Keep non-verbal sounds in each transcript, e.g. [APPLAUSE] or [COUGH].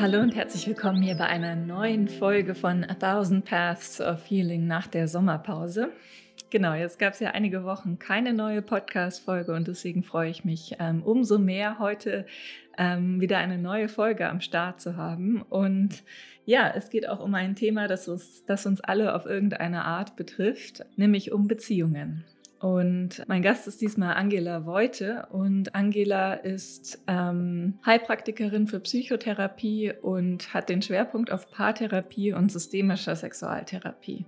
Hallo und herzlich willkommen hier bei einer neuen Folge von A Thousand Paths of Healing nach der Sommerpause. Genau, jetzt gab es ja einige Wochen keine neue Podcast-Folge und deswegen freue ich mich ähm, umso mehr, heute ähm, wieder eine neue Folge am Start zu haben. Und ja, es geht auch um ein Thema, das uns, das uns alle auf irgendeine Art betrifft, nämlich um Beziehungen. Und mein Gast ist diesmal Angela Voite und Angela ist ähm, Heilpraktikerin für Psychotherapie und hat den Schwerpunkt auf Paartherapie und systemischer Sexualtherapie.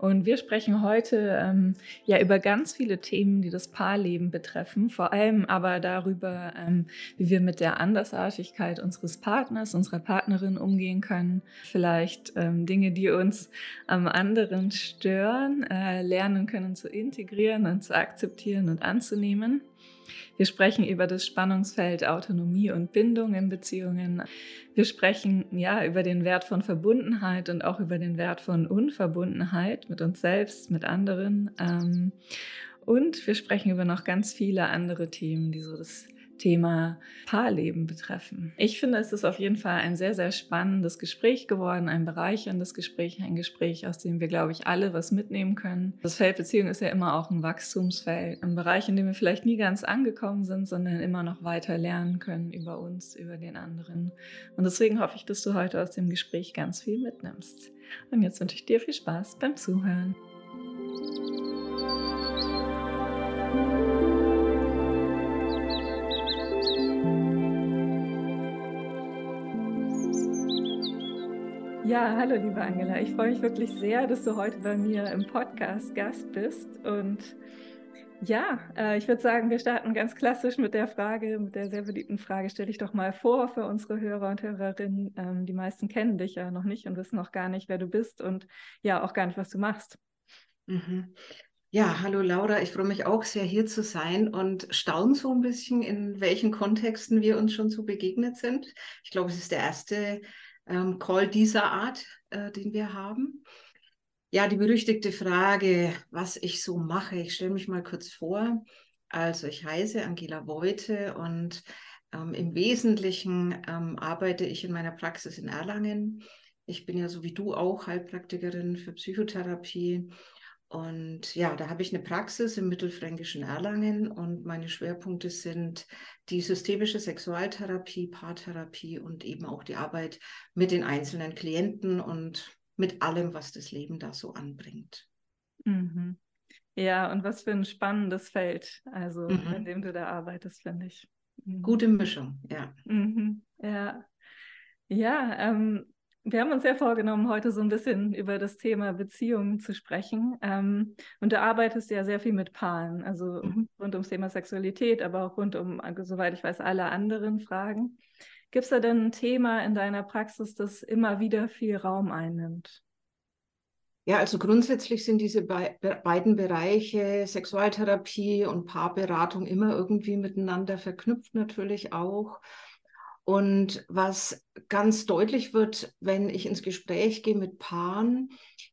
Und wir sprechen heute ähm, ja über ganz viele Themen, die das Paarleben betreffen, vor allem aber darüber, ähm, wie wir mit der Andersartigkeit unseres Partners, unserer Partnerin umgehen können. Vielleicht ähm, Dinge, die uns am anderen stören, äh, lernen können zu integrieren und zu akzeptieren und anzunehmen. Wir sprechen über das Spannungsfeld Autonomie und Bindung in Beziehungen. Wir sprechen ja über den Wert von Verbundenheit und auch über den Wert von Unverbundenheit mit uns selbst, mit anderen. Ähm, und wir sprechen über noch ganz viele andere Themen, die so das Thema Paarleben betreffen. Ich finde, es ist auf jeden Fall ein sehr, sehr spannendes Gespräch geworden, ein bereicherndes Gespräch, ein Gespräch, aus dem wir, glaube ich, alle was mitnehmen können. Das Feld Beziehung ist ja immer auch ein Wachstumsfeld, ein Bereich, in dem wir vielleicht nie ganz angekommen sind, sondern immer noch weiter lernen können über uns, über den anderen. Und deswegen hoffe ich, dass du heute aus dem Gespräch ganz viel mitnimmst. Und jetzt wünsche ich dir viel Spaß beim Zuhören. Ja, hallo liebe Angela. Ich freue mich wirklich sehr, dass du heute bei mir im Podcast Gast bist. Und ja, äh, ich würde sagen, wir starten ganz klassisch mit der Frage, mit der sehr beliebten Frage, stell dich doch mal vor für unsere Hörer und Hörerinnen. Ähm, die meisten kennen dich ja noch nicht und wissen noch gar nicht, wer du bist und ja, auch gar nicht, was du machst. Mhm. Ja, hallo Laura, ich freue mich auch sehr hier zu sein und staune so ein bisschen, in welchen Kontexten wir uns schon so begegnet sind. Ich glaube, es ist der erste ähm, Call dieser Art, äh, den wir haben. Ja, die berüchtigte Frage, was ich so mache. Ich stelle mich mal kurz vor. Also ich heiße Angela Voite und ähm, im Wesentlichen ähm, arbeite ich in meiner Praxis in Erlangen. Ich bin ja so wie du auch Heilpraktikerin für Psychotherapie und ja, da habe ich eine Praxis im mittelfränkischen Erlangen und meine Schwerpunkte sind die systemische Sexualtherapie, Paartherapie und eben auch die Arbeit mit den einzelnen Klienten und mit allem, was das Leben da so anbringt. Mhm. Ja, und was für ein spannendes Feld, also mhm. in dem du da arbeitest, finde ich. Mhm. Gute Mischung, ja. Mhm. Ja. Ja, ähm, wir haben uns ja vorgenommen, heute so ein bisschen über das Thema Beziehungen zu sprechen. Ähm, und du arbeitest ja sehr viel mit Paaren, also mhm. rund ums Thema Sexualität, aber auch rund um, also, soweit ich weiß, alle anderen Fragen. Gibt es da denn ein Thema in deiner Praxis, das immer wieder viel Raum einnimmt? Ja, also grundsätzlich sind diese be beiden Bereiche Sexualtherapie und Paarberatung immer irgendwie miteinander verknüpft natürlich auch. Und was ganz deutlich wird, wenn ich ins Gespräch gehe mit Paaren,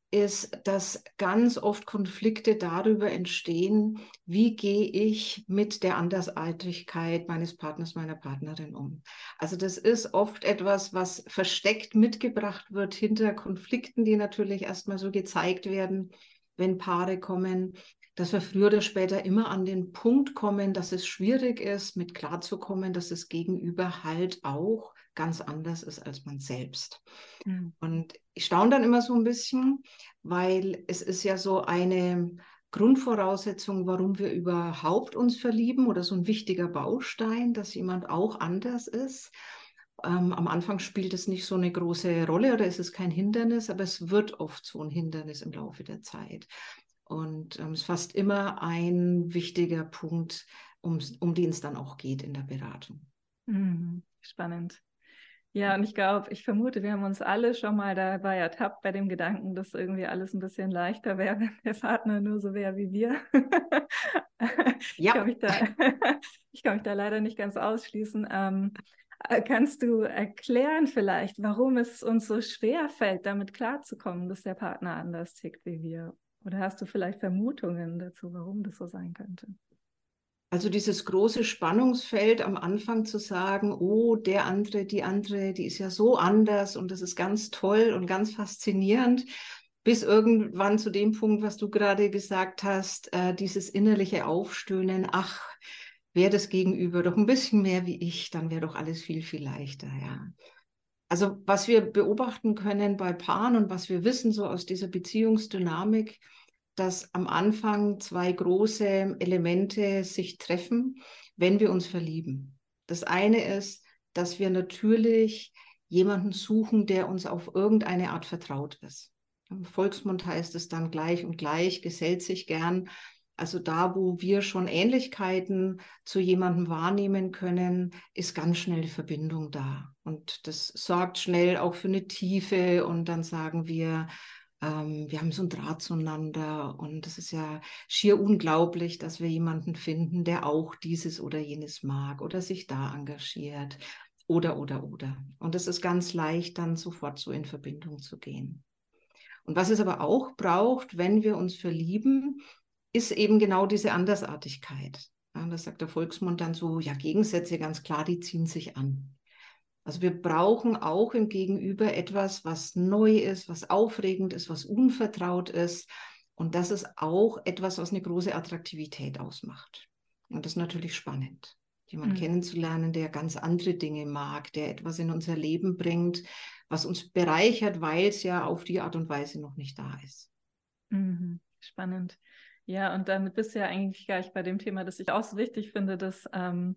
ist, dass ganz oft Konflikte darüber entstehen, wie gehe ich mit der Andersartigkeit meines Partners, meiner Partnerin um. Also das ist oft etwas, was versteckt mitgebracht wird hinter Konflikten, die natürlich erstmal so gezeigt werden, wenn Paare kommen dass wir früher oder später immer an den Punkt kommen, dass es schwierig ist, mit klarzukommen, dass das Gegenüber halt auch ganz anders ist als man selbst. Mhm. Und ich staune dann immer so ein bisschen, weil es ist ja so eine Grundvoraussetzung, warum wir überhaupt uns verlieben oder so ein wichtiger Baustein, dass jemand auch anders ist. Ähm, am Anfang spielt es nicht so eine große Rolle oder ist es kein Hindernis, aber es wird oft so ein Hindernis im Laufe der Zeit. Und ähm, es ist fast immer ein wichtiger Punkt, um, um den es dann auch geht in der Beratung. Mhm. Spannend. Ja, und ich glaube, ich vermute, wir haben uns alle schon mal dabei ertappt bei dem Gedanken, dass irgendwie alles ein bisschen leichter wäre, [LAUGHS] wenn der Partner nur so wäre wie wir. [LAUGHS] ja. Ich kann mich da, [LAUGHS] ich kann mich da leider nicht ganz ausschließen. Ähm, äh, kannst du erklären vielleicht, warum es uns so schwer fällt, damit klarzukommen, dass der Partner anders tickt wie wir? Oder hast du vielleicht Vermutungen dazu, warum das so sein könnte? Also dieses große Spannungsfeld am Anfang zu sagen, oh, der andere, die andere, die ist ja so anders und das ist ganz toll und ganz faszinierend, bis irgendwann zu dem Punkt, was du gerade gesagt hast, äh, dieses innerliche Aufstöhnen, ach, wäre das Gegenüber doch ein bisschen mehr wie ich, dann wäre doch alles viel, viel leichter, ja. Also was wir beobachten können bei Paaren und was wir wissen so aus dieser Beziehungsdynamik, dass am Anfang zwei große Elemente sich treffen, wenn wir uns verlieben. Das eine ist, dass wir natürlich jemanden suchen, der uns auf irgendeine Art vertraut ist. Im Volksmund heißt es dann gleich und gleich, gesellt sich gern. Also da, wo wir schon Ähnlichkeiten zu jemandem wahrnehmen können, ist ganz schnell die Verbindung da. Und das sorgt schnell auch für eine Tiefe. Und dann sagen wir, ähm, wir haben so einen Draht zueinander und es ist ja schier unglaublich, dass wir jemanden finden, der auch dieses oder jenes mag oder sich da engagiert oder, oder, oder. Und es ist ganz leicht, dann sofort so in Verbindung zu gehen. Und was es aber auch braucht, wenn wir uns verlieben, ist eben genau diese Andersartigkeit. Ja, das sagt der Volksmund dann so, ja, Gegensätze ganz klar, die ziehen sich an. Also wir brauchen auch im Gegenüber etwas, was neu ist, was aufregend ist, was unvertraut ist. Und das ist auch etwas, was eine große Attraktivität ausmacht. Und das ist natürlich spannend, jemanden mhm. kennenzulernen, der ganz andere Dinge mag, der etwas in unser Leben bringt, was uns bereichert, weil es ja auf die Art und Weise noch nicht da ist. Mhm. Spannend. Ja, und damit bist du ja eigentlich gleich bei dem Thema, das ich auch so wichtig finde, dass ähm,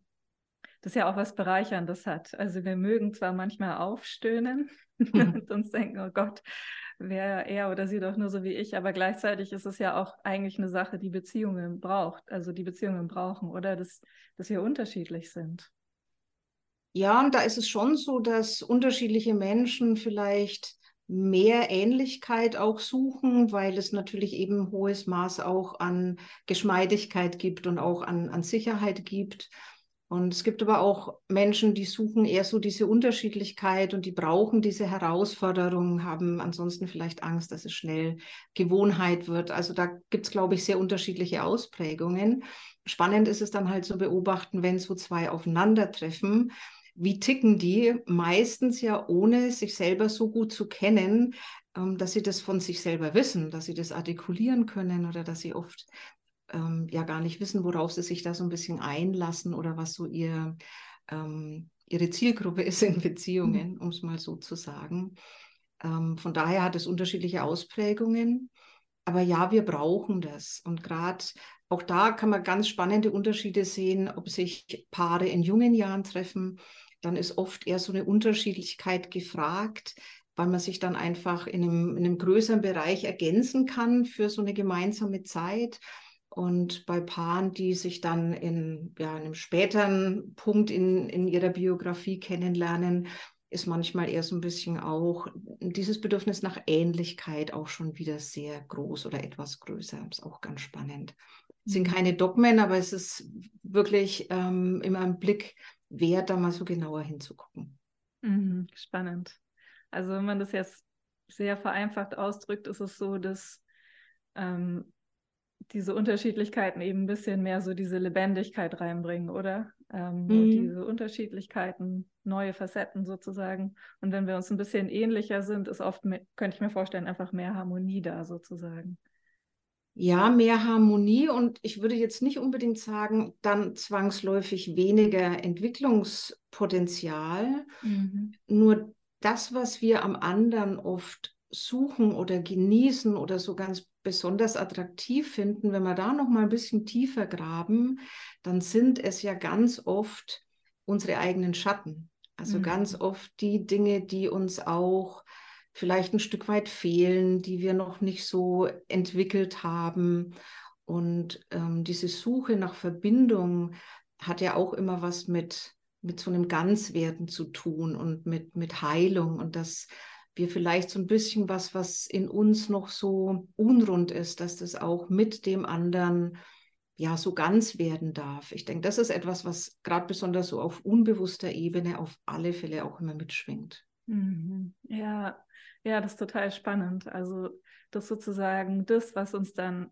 das ja auch was Bereicherndes hat. Also wir mögen zwar manchmal aufstöhnen [LAUGHS] und uns denken, oh Gott, wäre er oder sie doch nur so wie ich, aber gleichzeitig ist es ja auch eigentlich eine Sache, die Beziehungen braucht, also die Beziehungen brauchen, oder dass, dass wir unterschiedlich sind. Ja, und da ist es schon so, dass unterschiedliche Menschen vielleicht mehr Ähnlichkeit auch suchen, weil es natürlich eben ein hohes Maß auch an Geschmeidigkeit gibt und auch an, an Sicherheit gibt. Und es gibt aber auch Menschen, die suchen eher so diese Unterschiedlichkeit und die brauchen diese Herausforderung, haben ansonsten vielleicht Angst, dass es schnell Gewohnheit wird. Also da gibt es, glaube ich, sehr unterschiedliche Ausprägungen. Spannend ist es dann halt zu beobachten, wenn so zwei aufeinandertreffen. Wie ticken die? Meistens ja ohne sich selber so gut zu kennen, ähm, dass sie das von sich selber wissen, dass sie das artikulieren können oder dass sie oft ähm, ja gar nicht wissen, worauf sie sich da so ein bisschen einlassen oder was so ihr, ähm, ihre Zielgruppe [LAUGHS] ist in Beziehungen, mhm. um es mal so zu sagen. Ähm, von daher hat es unterschiedliche Ausprägungen. Aber ja, wir brauchen das. Und gerade auch da kann man ganz spannende Unterschiede sehen, ob sich Paare in jungen Jahren treffen. Dann ist oft eher so eine Unterschiedlichkeit gefragt, weil man sich dann einfach in einem, in einem größeren Bereich ergänzen kann für so eine gemeinsame Zeit. Und bei Paaren, die sich dann in ja, einem späteren Punkt in, in ihrer Biografie kennenlernen, ist manchmal eher so ein bisschen auch dieses Bedürfnis nach Ähnlichkeit auch schon wieder sehr groß oder etwas größer. Das ist auch ganz spannend. Es sind mhm. keine Dogmen, aber es ist wirklich ähm, immer ein Blick wert, da mal so genauer hinzugucken. Mhm, spannend. Also wenn man das jetzt sehr vereinfacht ausdrückt, ist es so, dass ähm, diese Unterschiedlichkeiten eben ein bisschen mehr so diese Lebendigkeit reinbringen, oder? Ähm, mhm. Diese Unterschiedlichkeiten, neue Facetten sozusagen. Und wenn wir uns ein bisschen ähnlicher sind, ist oft, mehr, könnte ich mir vorstellen, einfach mehr Harmonie da sozusagen. Ja, mehr Harmonie und ich würde jetzt nicht unbedingt sagen, dann zwangsläufig weniger Entwicklungspotenzial. Mhm. Nur das, was wir am anderen oft suchen oder genießen oder so ganz besonders attraktiv finden, wenn wir da noch mal ein bisschen tiefer graben, dann sind es ja ganz oft unsere eigenen Schatten. Also mhm. ganz oft die Dinge, die uns auch vielleicht ein Stück weit fehlen, die wir noch nicht so entwickelt haben. Und ähm, diese Suche nach Verbindung hat ja auch immer was mit, mit so einem Ganzwerden zu tun und mit, mit Heilung. Und das wir vielleicht so ein bisschen was, was in uns noch so unrund ist, dass das auch mit dem anderen ja so ganz werden darf. Ich denke, das ist etwas, was gerade besonders so auf unbewusster Ebene auf alle Fälle auch immer mitschwingt. Mhm. Ja, ja, das ist total spannend. Also das sozusagen das, was uns dann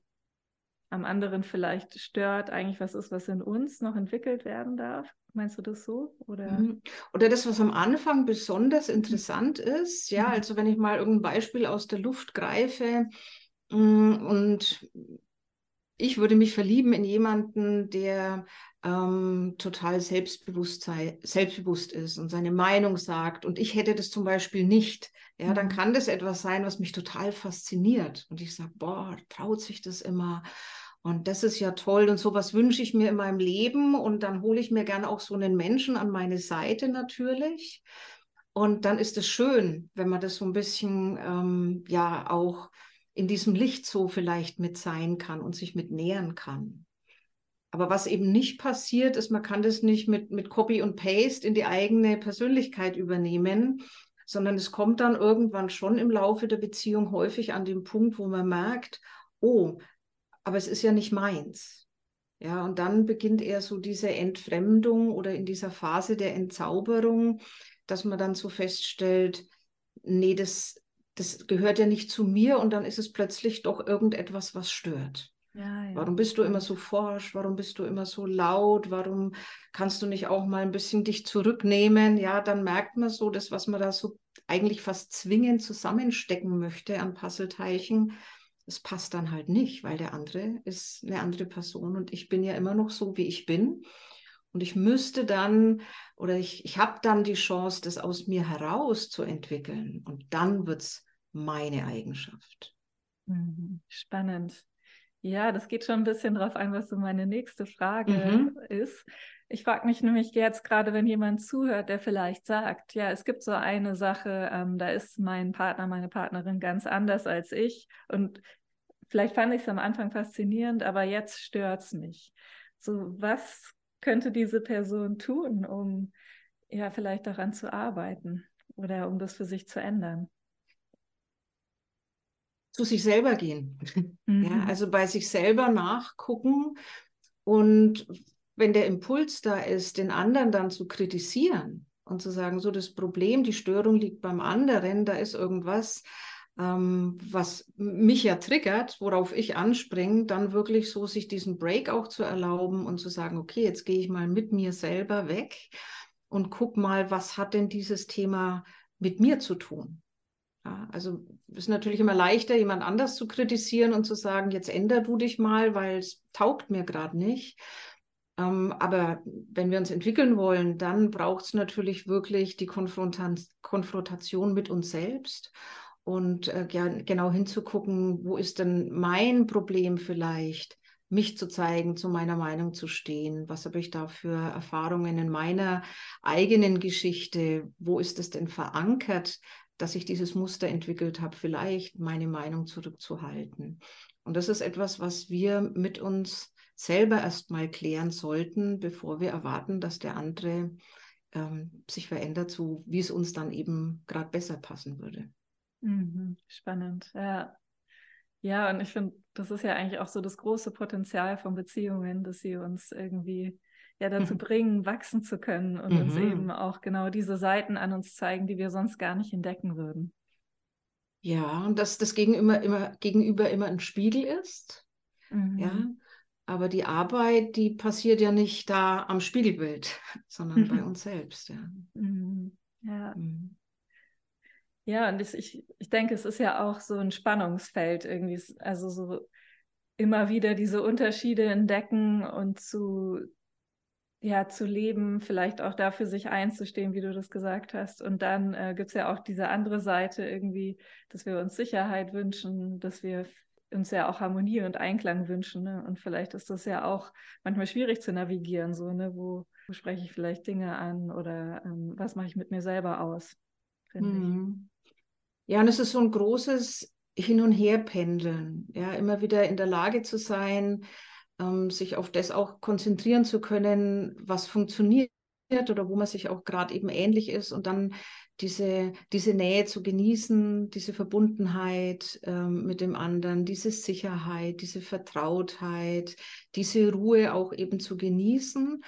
am anderen vielleicht stört, eigentlich was ist, was in uns noch entwickelt werden darf. Meinst du das so? Oder, mhm. oder das, was am Anfang besonders interessant ist, ja, mhm. also wenn ich mal irgendein Beispiel aus der Luft greife mm, und ich würde mich verlieben in jemanden, der ähm, total selbstbewusst, selbstbewusst ist und seine Meinung sagt. Und ich hätte das zum Beispiel nicht. Ja, dann mhm. kann das etwas sein, was mich total fasziniert. Und ich sage, boah, traut sich das immer. Und das ist ja toll. Und sowas wünsche ich mir in meinem Leben. Und dann hole ich mir gerne auch so einen Menschen an meine Seite natürlich. Und dann ist es schön, wenn man das so ein bisschen, ähm, ja, auch in diesem Licht so vielleicht mit sein kann und sich mit nähern kann. Aber was eben nicht passiert, ist, man kann das nicht mit, mit Copy und Paste in die eigene Persönlichkeit übernehmen, sondern es kommt dann irgendwann schon im Laufe der Beziehung häufig an den Punkt, wo man merkt, oh, aber es ist ja nicht meins. Ja, und dann beginnt eher so diese Entfremdung oder in dieser Phase der Entzauberung, dass man dann so feststellt, nee, das, das gehört ja nicht zu mir und dann ist es plötzlich doch irgendetwas, was stört. Ja, ja. Warum bist du immer so forsch? Warum bist du immer so laut? Warum kannst du nicht auch mal ein bisschen dich zurücknehmen? Ja, dann merkt man so, das, was man da so eigentlich fast zwingend zusammenstecken möchte an Puzzleteilchen, das passt dann halt nicht, weil der andere ist eine andere Person und ich bin ja immer noch so, wie ich bin. Und ich müsste dann oder ich, ich habe dann die Chance, das aus mir heraus zu entwickeln. Und dann wird es meine Eigenschaft. Mhm. Spannend. Ja, das geht schon ein bisschen darauf ein, was so meine nächste Frage mhm. ist. Ich frage mich nämlich jetzt gerade, wenn jemand zuhört, der vielleicht sagt, ja, es gibt so eine Sache, ähm, da ist mein Partner, meine Partnerin ganz anders als ich und vielleicht fand ich es am Anfang faszinierend, aber jetzt stört es mich. So, was könnte diese Person tun, um ja vielleicht daran zu arbeiten oder um das für sich zu ändern? Zu sich selber gehen. [LAUGHS] Mhm. Ja, also bei sich selber nachgucken und wenn der Impuls da ist, den anderen dann zu kritisieren und zu sagen, so das Problem, die Störung liegt beim anderen, da ist irgendwas, ähm, was mich ja triggert, worauf ich anspringe, dann wirklich so sich diesen Break auch zu erlauben und zu sagen, okay, jetzt gehe ich mal mit mir selber weg und guck mal, was hat denn dieses Thema mit mir zu tun? Ja, also es ist natürlich immer leichter, jemand anders zu kritisieren und zu sagen, jetzt änder du dich mal, weil es taugt mir gerade nicht. Ähm, aber wenn wir uns entwickeln wollen, dann braucht es natürlich wirklich die Konfronta Konfrontation mit uns selbst und äh, genau hinzugucken, wo ist denn mein Problem vielleicht, mich zu zeigen, zu meiner Meinung zu stehen. Was habe ich da für Erfahrungen in meiner eigenen Geschichte? Wo ist es denn verankert, dass ich dieses Muster entwickelt habe, vielleicht meine Meinung zurückzuhalten. Und das ist etwas, was wir mit uns selber erstmal klären sollten, bevor wir erwarten, dass der andere ähm, sich verändert, so wie es uns dann eben gerade besser passen würde. Mhm, spannend, ja. Ja, und ich finde, das ist ja eigentlich auch so das große Potenzial von Beziehungen, dass sie uns irgendwie ja dazu mhm. bringen, wachsen zu können und mhm. uns eben auch genau diese Seiten an uns zeigen, die wir sonst gar nicht entdecken würden. Ja, und dass das Gegenüber immer, gegenüber immer ein Spiegel ist. Mhm. Ja, aber die Arbeit, die passiert ja nicht da am Spiegelbild, [LAUGHS] sondern bei [LAUGHS] uns selbst. Ja. Mhm. Ja. Mhm. Ja, und ich, ich denke, es ist ja auch so ein Spannungsfeld irgendwie, also so immer wieder diese Unterschiede entdecken und zu, ja, zu leben, vielleicht auch dafür sich einzustehen, wie du das gesagt hast. Und dann äh, gibt es ja auch diese andere Seite irgendwie, dass wir uns Sicherheit wünschen, dass wir uns ja auch Harmonie und Einklang wünschen. Ne? Und vielleicht ist das ja auch manchmal schwierig zu navigieren, so, ne? Wo, wo spreche ich vielleicht Dinge an oder ähm, was mache ich mit mir selber aus, mhm. Ja, und es ist so ein großes Hin- und Herpendeln, ja, immer wieder in der Lage zu sein, ähm, sich auf das auch konzentrieren zu können, was funktioniert oder wo man sich auch gerade eben ähnlich ist und dann diese, diese Nähe zu genießen, diese Verbundenheit ähm, mit dem anderen, diese Sicherheit, diese Vertrautheit, diese Ruhe auch eben zu genießen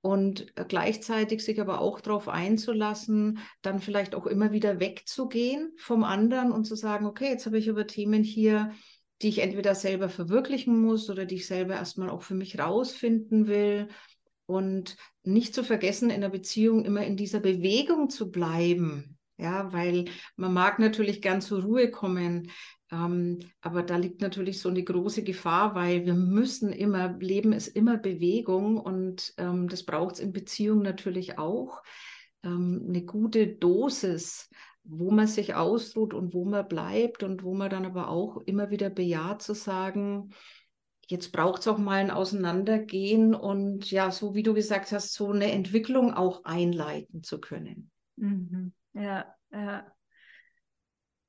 und gleichzeitig sich aber auch darauf einzulassen, dann vielleicht auch immer wieder wegzugehen vom anderen und zu sagen, okay, jetzt habe ich über Themen hier die ich entweder selber verwirklichen muss oder die ich selber erstmal auch für mich rausfinden will. Und nicht zu vergessen, in der Beziehung immer in dieser Bewegung zu bleiben. Ja, weil man mag natürlich gern zur Ruhe kommen, ähm, aber da liegt natürlich so eine große Gefahr, weil wir müssen immer, Leben ist immer Bewegung und ähm, das braucht es in Beziehung natürlich auch. Ähm, eine gute Dosis, wo man sich ausruht und wo man bleibt und wo man dann aber auch immer wieder bejaht zu sagen, jetzt braucht es auch mal ein Auseinandergehen und ja, so wie du gesagt hast, so eine Entwicklung auch einleiten zu können. Mhm. Ja, ja.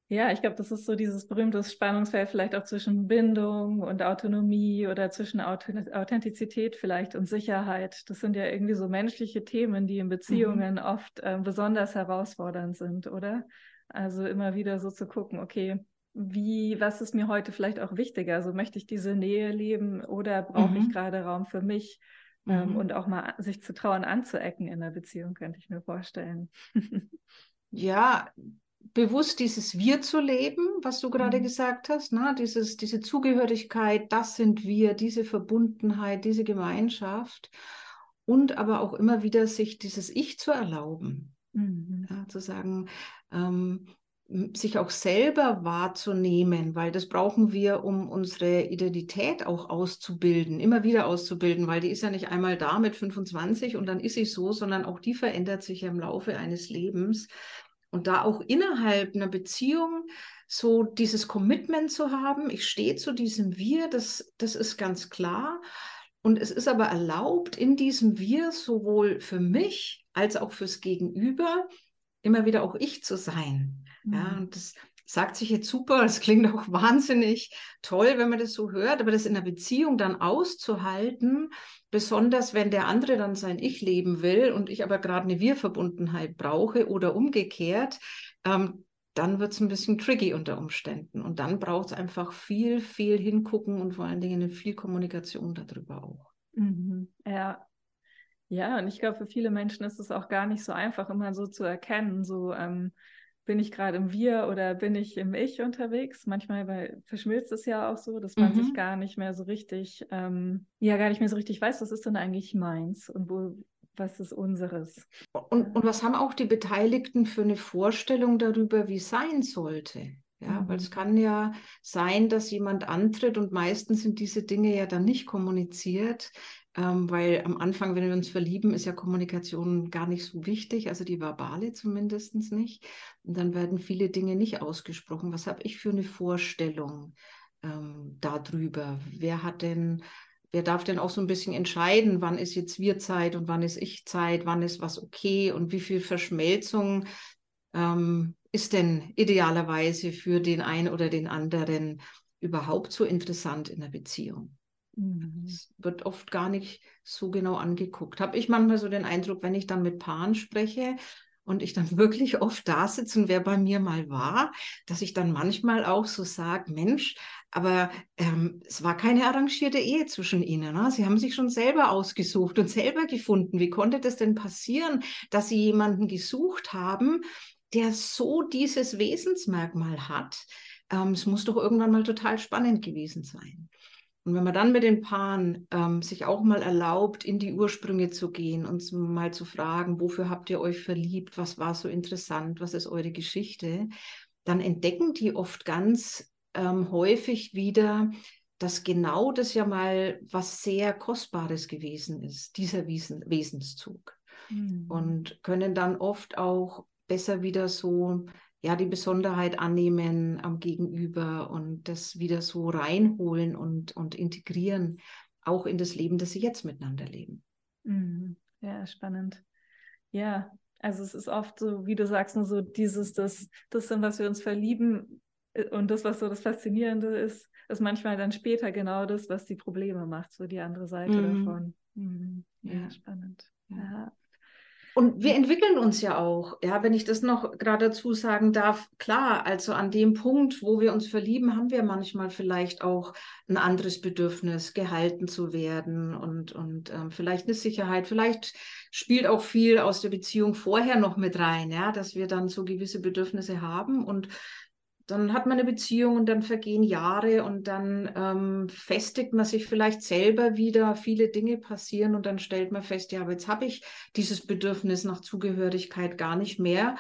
Ja, ich glaube, das ist so dieses berühmte Spannungsfeld vielleicht auch zwischen Bindung und Autonomie oder zwischen Authentizität vielleicht und Sicherheit. Das sind ja irgendwie so menschliche Themen, die in Beziehungen mhm. oft äh, besonders herausfordernd sind, oder? Also immer wieder so zu gucken, okay, wie, was ist mir heute vielleicht auch wichtiger? Also möchte ich diese Nähe leben oder brauche mhm. ich gerade Raum für mich? Ähm, mhm. und auch mal sich zu trauen, anzuecken in der Beziehung, könnte ich mir vorstellen. [LAUGHS] ja, bewusst dieses Wir zu leben, was du gerade mhm. gesagt hast, ne? Dieses, diese Zugehörigkeit, das sind wir, diese Verbundenheit, diese Gemeinschaft und aber auch immer wieder sich dieses Ich zu erlauben. Mhm. Ja, zu sagen, ähm, sich auch selber wahrzunehmen, weil das brauchen wir, um unsere Identität auch auszubilden, immer wieder auszubilden, weil die ist ja nicht einmal da mit 25 und dann ist sie so, sondern auch die verändert sich im Laufe eines Lebens. Und da auch innerhalb einer Beziehung so dieses Commitment zu haben, ich stehe zu diesem Wir, das, das ist ganz klar. Und es ist aber erlaubt, in diesem Wir sowohl für mich als auch fürs Gegenüber immer wieder auch ich zu sein. Mhm. Ja, und das sagt sich jetzt super, [LAUGHS] das klingt auch wahnsinnig toll, wenn man das so hört, aber das in der Beziehung dann auszuhalten, besonders wenn der andere dann sein Ich leben will und ich aber gerade eine Wir-Verbundenheit brauche oder umgekehrt, ähm, dann wird es ein bisschen tricky unter Umständen. Und dann braucht es einfach viel, viel hingucken und vor allen Dingen viel Kommunikation darüber auch. Mhm. Ja, ja, und ich glaube, für viele Menschen ist es auch gar nicht so einfach, immer so zu erkennen, so ähm, bin ich gerade im Wir oder bin ich im Ich unterwegs? Manchmal weil, verschmilzt es ja auch so, dass man mhm. sich gar nicht mehr so richtig, ähm, ja, gar nicht mehr so richtig weiß, was ist denn eigentlich meins und wo, was ist unseres. Und, und was haben auch die Beteiligten für eine Vorstellung darüber, wie es sein sollte? Ja, mhm. weil es kann ja sein, dass jemand antritt und meistens sind diese Dinge ja dann nicht kommuniziert, ähm, weil am Anfang, wenn wir uns verlieben, ist ja Kommunikation gar nicht so wichtig, also die verbale zumindest nicht. Und dann werden viele Dinge nicht ausgesprochen. Was habe ich für eine Vorstellung ähm, darüber? Wer hat denn, wer darf denn auch so ein bisschen entscheiden, wann ist jetzt Wir-Zeit und wann ist Ich-Zeit, wann ist was okay und wie viel Verschmelzung ähm, ist denn idealerweise für den einen oder den anderen überhaupt so interessant in der Beziehung? Mhm. Das wird oft gar nicht so genau angeguckt. Habe ich manchmal so den Eindruck, wenn ich dann mit Paaren spreche und ich dann [LAUGHS] wirklich oft da sitze und wer bei mir mal war, dass ich dann manchmal auch so sage, Mensch, aber ähm, es war keine arrangierte Ehe zwischen ihnen. Ne? Sie haben sich schon selber ausgesucht und selber gefunden. Wie konnte das denn passieren, dass sie jemanden gesucht haben, der so dieses Wesensmerkmal hat? Ähm, es muss doch irgendwann mal total spannend gewesen sein. Und wenn man dann mit den Paaren ähm, sich auch mal erlaubt, in die Ursprünge zu gehen und mal zu fragen, wofür habt ihr euch verliebt, was war so interessant, was ist eure Geschichte, dann entdecken die oft ganz ähm, häufig wieder, dass genau das ja mal was sehr Kostbares gewesen ist, dieser Wesen Wesenszug. Mhm. Und können dann oft auch besser wieder so ja, die Besonderheit annehmen am Gegenüber und das wieder so reinholen und, und integrieren, auch in das Leben, das sie jetzt miteinander leben. Mhm. Ja, spannend. Ja, also es ist oft so, wie du sagst, nur so dieses, das, das sind, was wir uns verlieben äh, und das, was so das Faszinierende ist, ist manchmal dann später genau das, was die Probleme macht, so die andere Seite mhm. davon. Mhm. Ja, ja, spannend. Ja. Und wir entwickeln uns ja auch, ja, wenn ich das noch gerade dazu sagen darf, klar, also an dem Punkt, wo wir uns verlieben, haben wir manchmal vielleicht auch ein anderes Bedürfnis, gehalten zu werden und, und ähm, vielleicht eine Sicherheit. Vielleicht spielt auch viel aus der Beziehung vorher noch mit rein, ja, dass wir dann so gewisse Bedürfnisse haben und dann hat man eine Beziehung und dann vergehen Jahre und dann ähm, festigt man sich vielleicht selber wieder, viele Dinge passieren und dann stellt man fest, ja, aber jetzt habe ich dieses Bedürfnis nach Zugehörigkeit gar nicht mehr,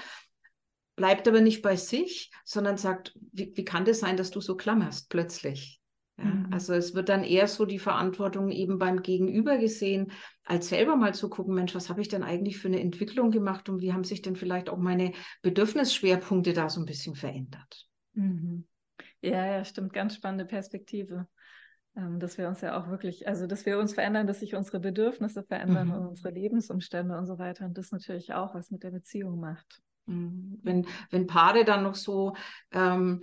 bleibt aber nicht bei sich, sondern sagt, wie, wie kann das sein, dass du so klammerst plötzlich? Ja, mhm. Also es wird dann eher so die Verantwortung eben beim Gegenüber gesehen, als selber mal zu gucken, Mensch, was habe ich denn eigentlich für eine Entwicklung gemacht und wie haben sich denn vielleicht auch meine Bedürfnisschwerpunkte da so ein bisschen verändert? Mhm. Ja, ja, stimmt, ganz spannende Perspektive. Ähm, dass wir uns ja auch wirklich, also dass wir uns verändern, dass sich unsere Bedürfnisse verändern mhm. und unsere Lebensumstände und so weiter. Und das natürlich auch was mit der Beziehung macht. Mhm. Wenn, wenn Paare dann noch so ähm,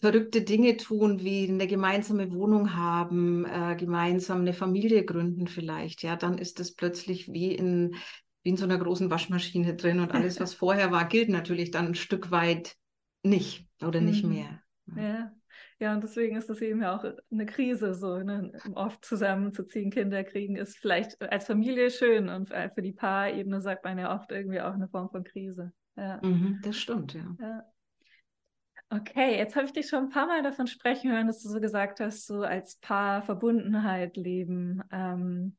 verrückte Dinge tun, wie eine gemeinsame Wohnung haben, äh, gemeinsam eine Familie gründen vielleicht, ja, dann ist das plötzlich wie in, wie in so einer großen Waschmaschine drin und alles, was [LAUGHS] vorher war, gilt natürlich dann ein Stück weit nicht oder nicht mhm. mehr. Ja. ja. und deswegen ist das eben ja auch eine Krise, so ne? oft zusammenzuziehen, Kinder kriegen, ist vielleicht als Familie schön und für die Paarebene sagt man ja oft irgendwie auch eine Form von Krise. Ja. Mhm, das stimmt, ja. ja. Okay, jetzt habe ich dich schon ein paar Mal davon sprechen hören, dass du so gesagt hast, so als Paar Verbundenheit leben. Ähm,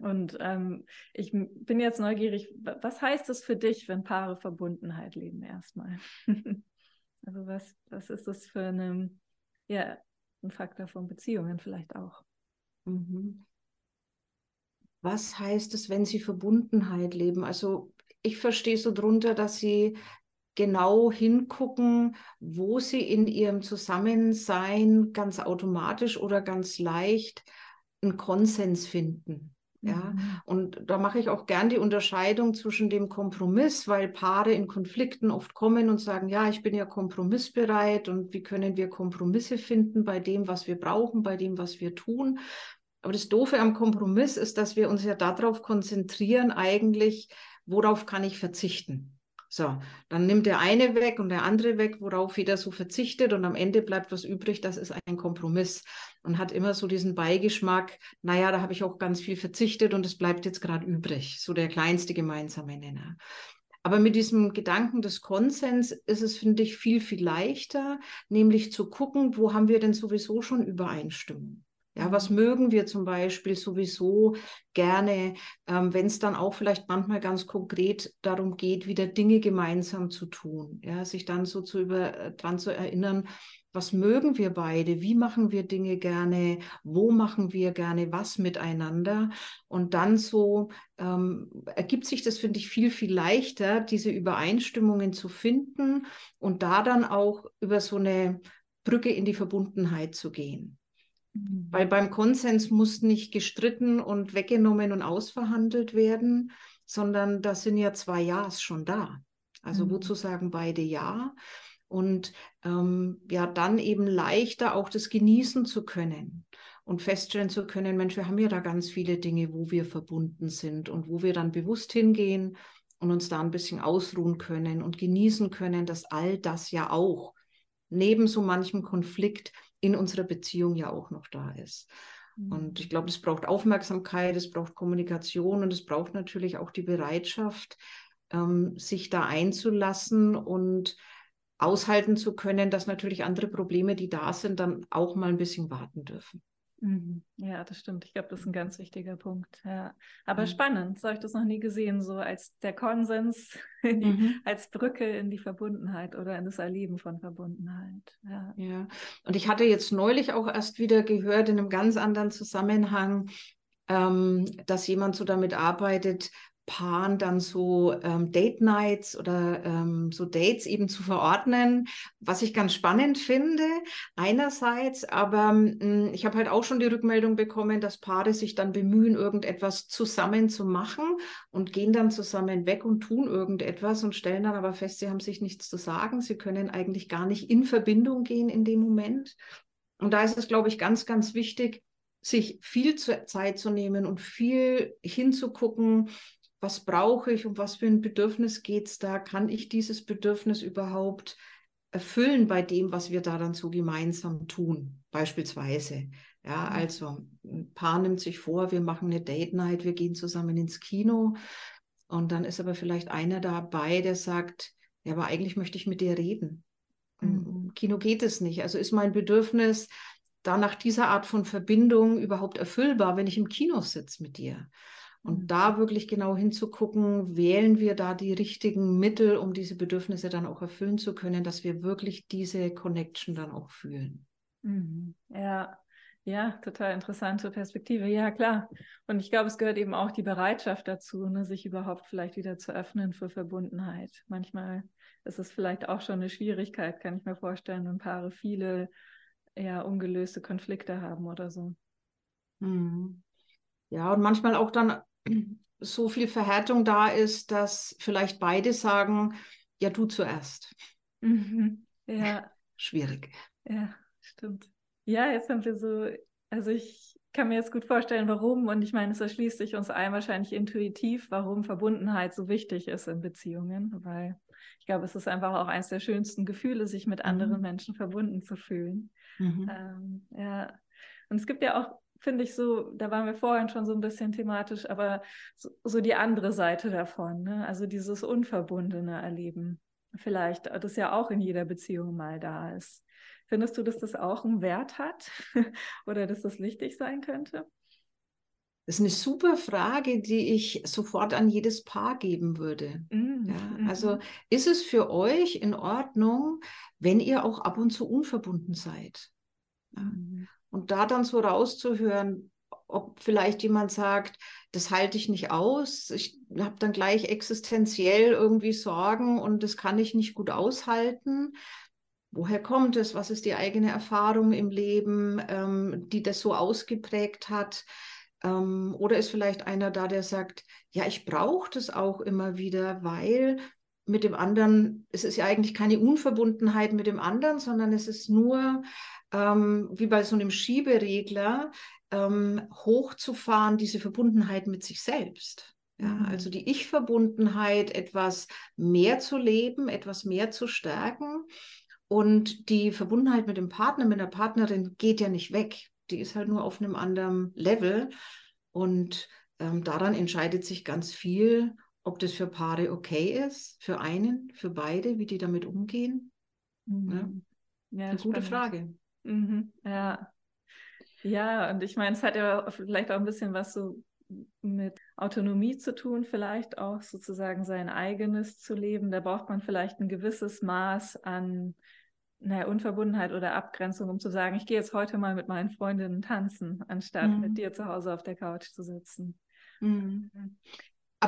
und ähm, ich bin jetzt neugierig, was heißt es für dich, wenn Paare Verbundenheit leben erstmal? [LAUGHS] also was, was ist das für eine, ja, ein Faktor von Beziehungen vielleicht auch? Mhm. Was heißt es, wenn sie Verbundenheit leben? Also ich verstehe so drunter, dass sie genau hingucken, wo sie in ihrem Zusammensein ganz automatisch oder ganz leicht einen Konsens finden. Ja, mhm. und da mache ich auch gern die Unterscheidung zwischen dem Kompromiss, weil Paare in Konflikten oft kommen und sagen, ja, ich bin ja kompromissbereit und wie können wir Kompromisse finden bei dem, was wir brauchen, bei dem, was wir tun. Aber das Doofe am Kompromiss ist, dass wir uns ja darauf konzentrieren, eigentlich, worauf kann ich verzichten? So, dann nimmt der eine weg und der andere weg, worauf jeder so verzichtet und am Ende bleibt was übrig, das ist ein Kompromiss und hat immer so diesen Beigeschmack, naja, da habe ich auch ganz viel verzichtet und es bleibt jetzt gerade übrig, so der kleinste gemeinsame Nenner. Aber mit diesem Gedanken des Konsens ist es, finde ich, viel, viel leichter, nämlich zu gucken, wo haben wir denn sowieso schon Übereinstimmung. Ja, was mögen wir zum Beispiel sowieso gerne, ähm, wenn es dann auch vielleicht manchmal ganz konkret darum geht, wieder Dinge gemeinsam zu tun. Ja, sich dann so zu über, äh, dran zu erinnern, was mögen wir beide, wie machen wir Dinge gerne, wo machen wir gerne was miteinander. Und dann so ähm, ergibt sich das, finde ich, viel, viel leichter, diese Übereinstimmungen zu finden und da dann auch über so eine Brücke in die Verbundenheit zu gehen. Weil beim Konsens muss nicht gestritten und weggenommen und ausverhandelt werden, sondern da sind ja zwei Ja's schon da. Also mhm. wozu sagen beide Ja? Und ähm, ja, dann eben leichter auch das genießen zu können und feststellen zu können, Mensch, wir haben ja da ganz viele Dinge, wo wir verbunden sind und wo wir dann bewusst hingehen und uns da ein bisschen ausruhen können und genießen können, dass all das ja auch neben so manchem Konflikt in unserer Beziehung ja auch noch da ist. Und ich glaube, es braucht Aufmerksamkeit, es braucht Kommunikation und es braucht natürlich auch die Bereitschaft, ähm, sich da einzulassen und aushalten zu können, dass natürlich andere Probleme, die da sind, dann auch mal ein bisschen warten dürfen. Mhm. Ja, das stimmt. Ich glaube, das ist ein ganz wichtiger Punkt. Ja. Aber mhm. spannend, so habe ich das noch nie gesehen, so als der Konsens, [LAUGHS] die, mhm. als Brücke in die Verbundenheit oder in das Erleben von Verbundenheit. Ja. ja. Und ich hatte jetzt neulich auch erst wieder gehört in einem ganz anderen Zusammenhang, ähm, dass jemand so damit arbeitet, Paaren dann so ähm, Date Nights oder ähm, so Dates eben zu verordnen, was ich ganz spannend finde einerseits, aber mh, hm, ich habe halt auch schon die Rückmeldung bekommen, dass Paare sich dann bemühen, irgendetwas zusammen zu machen und gehen dann zusammen weg und tun irgendetwas und stellen dann aber fest, sie haben sich nichts zu sagen, sie können eigentlich gar nicht in Verbindung gehen in dem Moment. Und da ist es, glaube ich, ganz, ganz wichtig, sich viel Zeit zu nehmen und viel hinzugucken, was brauche ich, um was für ein Bedürfnis geht es da? Kann ich dieses Bedürfnis überhaupt erfüllen bei dem, was wir da dann so gemeinsam tun, beispielsweise? Ja, mhm. also ein Paar nimmt sich vor, wir machen eine Date Night, wir gehen zusammen ins Kino und dann ist aber vielleicht einer dabei, der sagt, ja, aber eigentlich möchte ich mit dir reden. Mhm. Kino geht es nicht. Also ist mein Bedürfnis da nach dieser Art von Verbindung überhaupt erfüllbar, wenn ich im Kino sitze mit dir? Und mhm. da wirklich genau hinzugucken, wählen wir da die richtigen Mittel, um diese Bedürfnisse dann auch erfüllen zu können, dass wir wirklich diese Connection dann auch fühlen. Mhm. Ja, ja, total interessante Perspektive. Ja, klar. Und ich glaube, es gehört eben auch die Bereitschaft dazu, ne, sich überhaupt vielleicht wieder zu öffnen für Verbundenheit. Manchmal ist es vielleicht auch schon eine Schwierigkeit, kann ich mir vorstellen, wenn Paare viele ja, ungelöste Konflikte haben oder so. Mhm. Ja, und manchmal auch dann so viel Verhärtung da ist, dass vielleicht beide sagen, ja, du zuerst. Mhm. Ja. [LAUGHS] Schwierig. Ja, stimmt. Ja, jetzt haben wir so, also ich kann mir jetzt gut vorstellen, warum, und ich meine, es erschließt sich uns allen wahrscheinlich intuitiv, warum Verbundenheit so wichtig ist in Beziehungen, weil ich glaube, es ist einfach auch eines der schönsten Gefühle, sich mit anderen mhm. Menschen verbunden zu fühlen. Mhm. Ähm, ja. Und es gibt ja auch finde ich so, da waren wir vorhin schon so ein bisschen thematisch, aber so, so die andere Seite davon, ne? also dieses unverbundene Erleben. Vielleicht, äh, das ja auch in jeder Beziehung mal da ist. Findest du, dass das auch einen Wert hat [LAUGHS] oder dass das wichtig sein könnte? Das ist eine super Frage, die ich sofort an jedes Paar geben würde. Mm, ja, mhm. also ist es für euch in Ordnung, wenn ihr auch ab und zu unverbunden seid? Ja. Mm. Und da dann so rauszuhören, ob vielleicht jemand sagt, das halte ich nicht aus, ich habe dann gleich existenziell irgendwie Sorgen und das kann ich nicht gut aushalten. Woher kommt es? Was ist die eigene Erfahrung im Leben, ähm, die das so ausgeprägt hat? Ähm, oder ist vielleicht einer da, der sagt, ja, ich brauche das auch immer wieder, weil mit dem anderen, es ist ja eigentlich keine Unverbundenheit mit dem anderen, sondern es ist nur ähm, wie bei so einem Schieberegler ähm, hochzufahren, diese Verbundenheit mit sich selbst. Ja, mhm. also die Ich-Verbundenheit, etwas mehr zu leben, etwas mehr zu stärken. Und die Verbundenheit mit dem Partner, mit der Partnerin geht ja nicht weg. Die ist halt nur auf einem anderen Level. Und ähm, daran entscheidet sich ganz viel, ob das für Paare okay ist, für einen, für beide, wie die damit umgehen. Mhm. Ja, ja, eine gute Frage. Mhm, ja. Ja, und ich meine, es hat ja vielleicht auch ein bisschen was so mit Autonomie zu tun, vielleicht auch sozusagen sein eigenes zu leben. Da braucht man vielleicht ein gewisses Maß an naja, Unverbundenheit oder Abgrenzung, um zu sagen, ich gehe jetzt heute mal mit meinen Freundinnen tanzen, anstatt mhm. mit dir zu Hause auf der Couch zu sitzen. Mhm.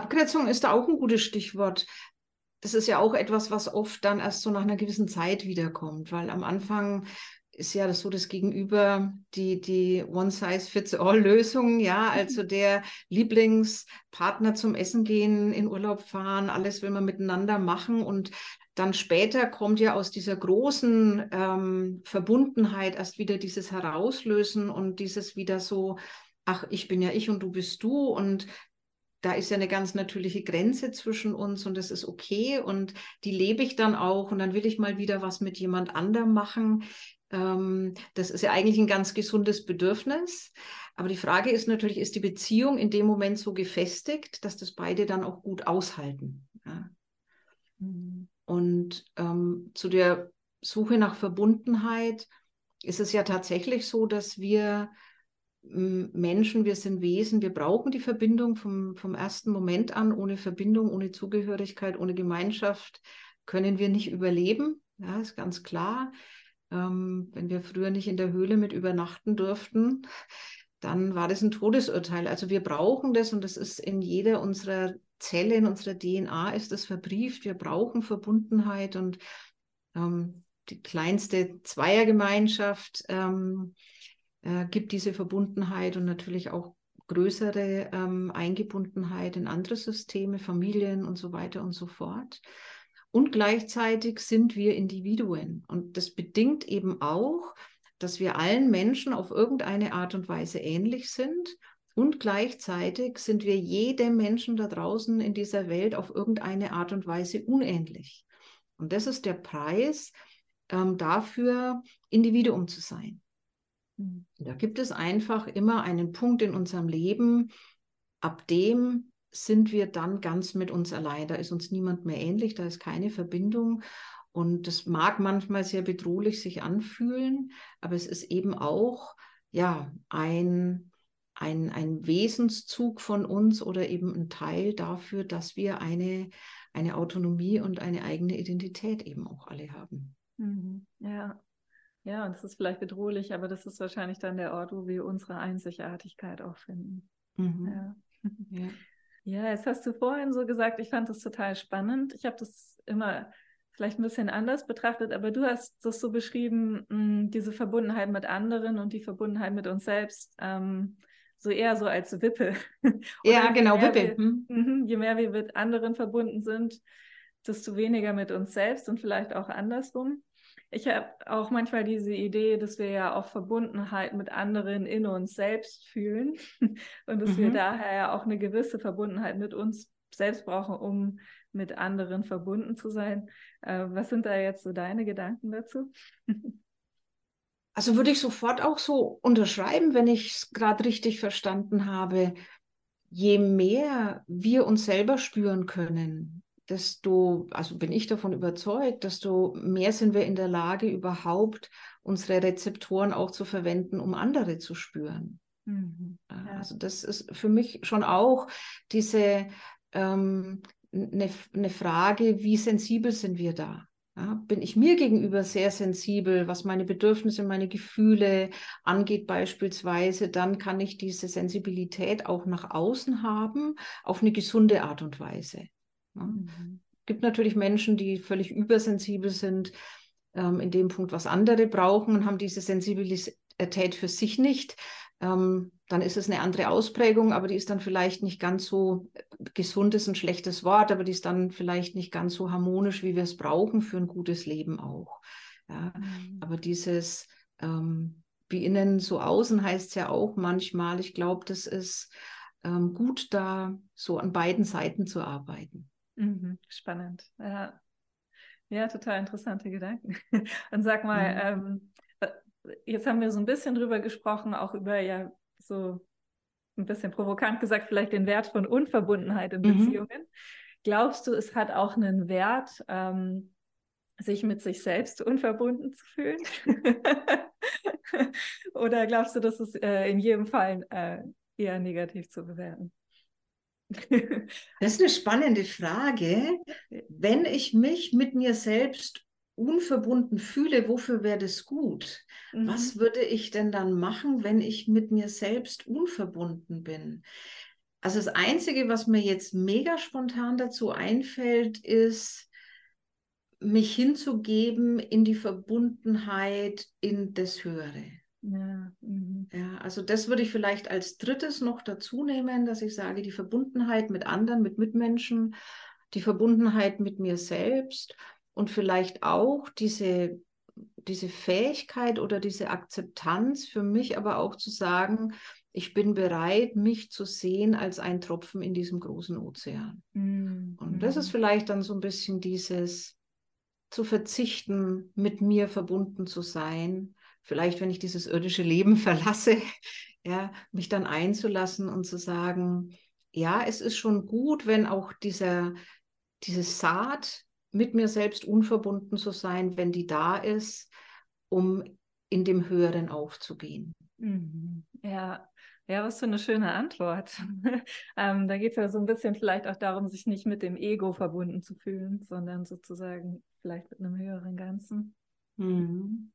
Abgrenzung ist da auch ein gutes Stichwort. Das ist ja auch etwas, was oft dann erst so nach einer gewissen Zeit wiederkommt, weil am Anfang ist ja das so das Gegenüber, die, die One-Size-Fits-All-Lösung, ja, also der Lieblingspartner zum Essen gehen, in Urlaub fahren, alles will man miteinander machen und dann später kommt ja aus dieser großen ähm, Verbundenheit erst wieder dieses Herauslösen und dieses wieder so, ach, ich bin ja ich und du bist du und da ist ja eine ganz natürliche Grenze zwischen uns und das ist okay und die lebe ich dann auch und dann will ich mal wieder was mit jemand anderem machen. Ähm, das ist ja eigentlich ein ganz gesundes Bedürfnis. Aber die Frage ist natürlich, ist die Beziehung in dem Moment so gefestigt, dass das beide dann auch gut aushalten? Ja. Mhm. Und ähm, zu der Suche nach Verbundenheit ist es ja tatsächlich so, dass wir Menschen, wir sind Wesen, wir brauchen die Verbindung vom, vom ersten Moment an. Ohne Verbindung, ohne Zugehörigkeit, ohne Gemeinschaft können wir nicht überleben. Ja, ist ganz klar. Ähm, wenn wir früher nicht in der Höhle mit übernachten durften, dann war das ein Todesurteil. Also wir brauchen das und das ist in jeder unserer Zelle, in unserer DNA ist das verbrieft. Wir brauchen Verbundenheit und ähm, die kleinste Zweiergemeinschaft ähm, äh, gibt diese Verbundenheit und natürlich auch größere ähm, Eingebundenheit in andere Systeme, Familien und so weiter und so fort. Und gleichzeitig sind wir Individuen. Und das bedingt eben auch, dass wir allen Menschen auf irgendeine Art und Weise ähnlich sind. Und gleichzeitig sind wir jedem Menschen da draußen in dieser Welt auf irgendeine Art und Weise unähnlich. Und das ist der Preis ähm, dafür, Individuum zu sein. Da gibt es einfach immer einen Punkt in unserem Leben, ab dem sind wir dann ganz mit uns allein. Da ist uns niemand mehr ähnlich, da ist keine Verbindung. Und das mag manchmal sehr bedrohlich sich anfühlen, aber es ist eben auch ja ein, ein, ein Wesenszug von uns oder eben ein Teil dafür, dass wir eine, eine Autonomie und eine eigene Identität eben auch alle haben. Mhm. Ja. Ja, und das ist vielleicht bedrohlich, aber das ist wahrscheinlich dann der Ort, wo wir unsere Einzigartigkeit auch finden. Mhm. Ja. ja. [LAUGHS] Ja, jetzt hast du vorhin so gesagt, ich fand das total spannend. Ich habe das immer vielleicht ein bisschen anders betrachtet, aber du hast das so beschrieben, mh, hm, diese Verbundenheit mit anderen und die Verbundenheit mit uns selbst, ähm, so eher so als Wippe. [LAUGHS] ja, genau, Wippe. Wir, mh, je mehr wir mit anderen verbunden sind, desto weniger mit uns selbst und vielleicht auch andersrum. Ich habe auch manchmal diese Idee, dass wir ja auch Verbundenheit mit anderen in uns selbst fühlen [LAUGHS] und dass mhm. wir daher ja auch eine gewisse Verbundenheit mit uns selbst brauchen, um mit anderen verbunden zu sein. Äh, was sind da jetzt so deine Gedanken dazu? [LAUGHS] Also würde ich sofort auch so unterschreiben, wenn ich es gerade richtig verstanden habe. Je mehr wir uns selber spüren können, desto, also bin ich davon überzeugt, desto mehr sind wir in der Lage, überhaupt unsere Rezeptoren auch zu verwenden, um andere zu spüren. Mhm, ja. Also das ist für mich schon auch diese ähm, eine, eine Frage, wie sensibel sind wir da? Ja, bin ich mir gegenüber sehr sensibel, was meine Bedürfnisse, meine Gefühle angeht beispielsweise, dann kann ich diese Sensibilität auch nach außen haben, auf eine gesunde Art und Weise. Es mhm. gibt natürlich Menschen, die völlig übersensibel sind ähm, in dem Punkt, was andere brauchen und haben diese Sensibilität für sich nicht. Ähm, dann ist es eine andere Ausprägung, aber die ist dann vielleicht nicht ganz so gesund, ist ein schlechtes Wort, aber die ist dann vielleicht nicht ganz so harmonisch, wie wir es brauchen für ein gutes Leben auch. Ja, mhm. Aber dieses ähm, wie innen so außen heißt es ja auch manchmal, ich glaube, das ist ähm, gut, da so an beiden Seiten zu arbeiten. Mhm, spannend. Ja. ja, total interessante Gedanken. [LAUGHS] Und sag mal, mhm. ähm, jetzt haben wir so ein bisschen drüber gesprochen, auch über ja so ein bisschen provokant gesagt, vielleicht den Wert von Unverbundenheit in mhm. Beziehungen. Glaubst du, es hat auch einen Wert, ähm, sich mit sich selbst unverbunden zu fühlen? [LAUGHS] Oder glaubst du, dass es äh, in jedem Fall äh, eher negativ zu bewerten? Das ist eine spannende Frage. Wenn ich mich mit mir selbst unverbunden fühle, wofür wäre das gut? Mhm. Was würde ich denn dann machen, wenn ich mit mir selbst unverbunden bin? Also das Einzige, was mir jetzt mega spontan dazu einfällt, ist, mich hinzugeben in die Verbundenheit in das Höhere. Ja, mhm. ja, also das würde ich vielleicht als drittes noch dazu nehmen, dass ich sage, die Verbundenheit mit anderen, mit Mitmenschen, die Verbundenheit mit mir selbst und vielleicht auch diese, diese Fähigkeit oder diese Akzeptanz für mich, aber auch zu sagen, ich bin bereit, mich zu sehen als ein Tropfen in diesem großen Ozean. Mhm. Und das ist mhm. vielleicht dann so ein bisschen dieses zu verzichten, mit mir verbunden zu sein vielleicht, wenn ich dieses irdische Leben [LAUGHS] verlasse, ja, mich dann einzulassen und zu sagen, ja, es ist schon gut, wenn auch dieser, diese Saat mit mir selbst unverbunden zu sein, wenn die da ist, um in dem Höheren aufzugehen. Mhm. Ja, ja, was für eine schöne Antwort. [LAUGHS] ähm, da geht es ja so ein bisschen vielleicht auch darum, sich nicht mit dem Ego verbunden zu fühlen, sondern sozusagen vielleicht mit einem höheren Ganzen. Mhm.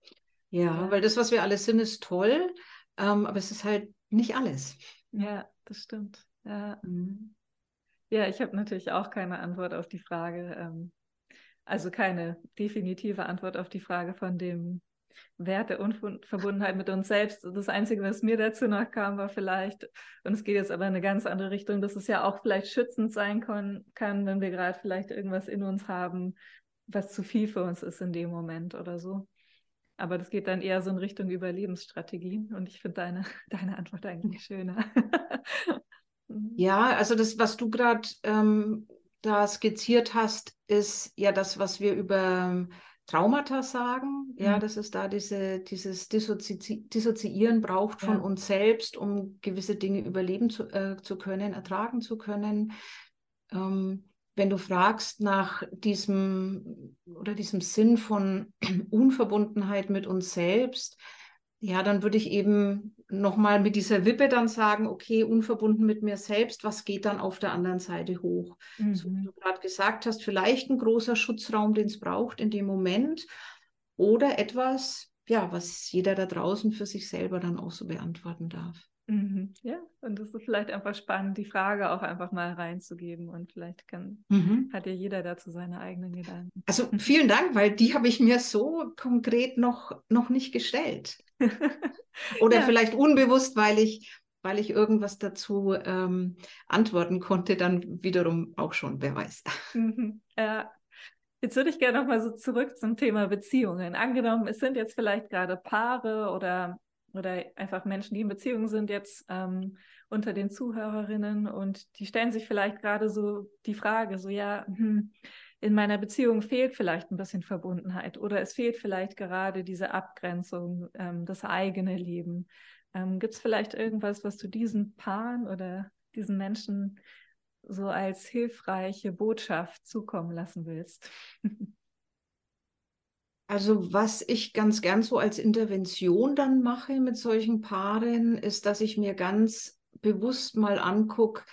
Ja, weil das, was wir alles sind, ist toll, ähm, aber es ist halt nicht alles. Ja, das stimmt. Ja, mhm. ja ich habe natürlich auch keine Antwort auf die Frage, ähm, also keine definitive Antwort auf die Frage von dem Wert der Unverbundenheit mit uns selbst. Das Einzige, was mir dazu noch kam, war vielleicht, und es geht jetzt aber in eine ganz andere Richtung, dass es ja auch vielleicht schützend sein kann, kann wenn wir gerade vielleicht irgendwas in uns haben, was zu viel für uns ist in dem Moment oder so. Aber das geht dann eher so in Richtung Überlebensstrategien und ich finde deine, [LAUGHS] deine Antwort eigentlich schöner. [LAUGHS] Mhm. ja, also das, was du gerade ähm, da skizziert hast, ist ja das, was wir über ähm, Traumata sagen. Ja, mhm. das ist da diese, dieses Dissozi Dissoziieren braucht von ja. uns selbst, um gewisse Dinge überleben zu, äh, zu können, ertragen zu können. Ähm, wenn du fragst nach diesem oder diesem Sinn von [CLEARS THROAT] Unverbundenheit mit uns selbst, ja, dann würde ich eben nochmal mit dieser Wippe dann sagen, okay, unverbunden mit mir selbst, was geht dann auf der anderen Seite hoch? Mhm. So wie mhm. du gerade gesagt hast, vielleicht ein großer Schutzraum, den es braucht in dem Moment oder etwas, ja, was jeder da draußen für sich selber dann auch so beantworten darf. Mhm. Ja, und das ist vielleicht einfach spannend, die Frage auch einfach mal reinzugeben und vielleicht kann, mhm. hat ja jeder dazu seine eigenen Gedanken. Also [LAUGHS] vielen Dank, weil die habe ich mir so konkret noch, noch nicht gestellt. [LAUGHS] Oder ja. vielleicht unbewusst, weil ich, weil ich irgendwas dazu ähm, antworten konnte, dann wiederum auch schon, wer weiß. [LAUGHS] Mhm. Ja. Jetzt würde ich gerne nochmal so zurück zum Thema Beziehungen. Angenommen, es sind jetzt vielleicht gerade Paare oder oder einfach Menschen, die in Beziehung sind jetzt ähm, unter den Zuhörerinnen und die stellen sich vielleicht gerade so die Frage, so ja, hm, in meiner Beziehung fehlt vielleicht ein bisschen Verbundenheit oder es fehlt vielleicht gerade diese Abgrenzung, ähm, das eigene Leben. Ähm, Gibt es vielleicht irgendwas, was du diesen Paaren oder diesen Menschen so als hilfreiche Botschaft zukommen lassen willst? [LAUGHS] Also was ich ganz gern so als Intervention dann mache mit solchen Paaren, ist, dass ich mir ganz bewusst mal angucke,